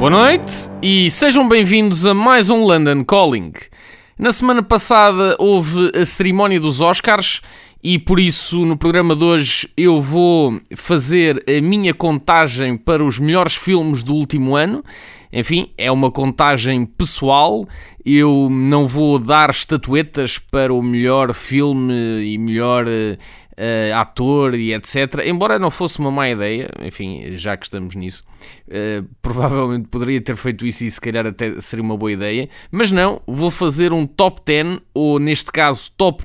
Boa noite e sejam bem-vindos a mais um London Calling. Na semana passada houve a cerimónia dos Oscars e por isso no programa de hoje eu vou fazer a minha contagem para os melhores filmes do último ano. Enfim, é uma contagem pessoal. Eu não vou dar estatuetas para o melhor filme e melhor eh, ator e etc. Embora não fosse uma má ideia, enfim, já que estamos nisso, eh, provavelmente poderia ter feito isso e se calhar até seria uma boa ideia, mas não, vou fazer um top 10, ou neste caso top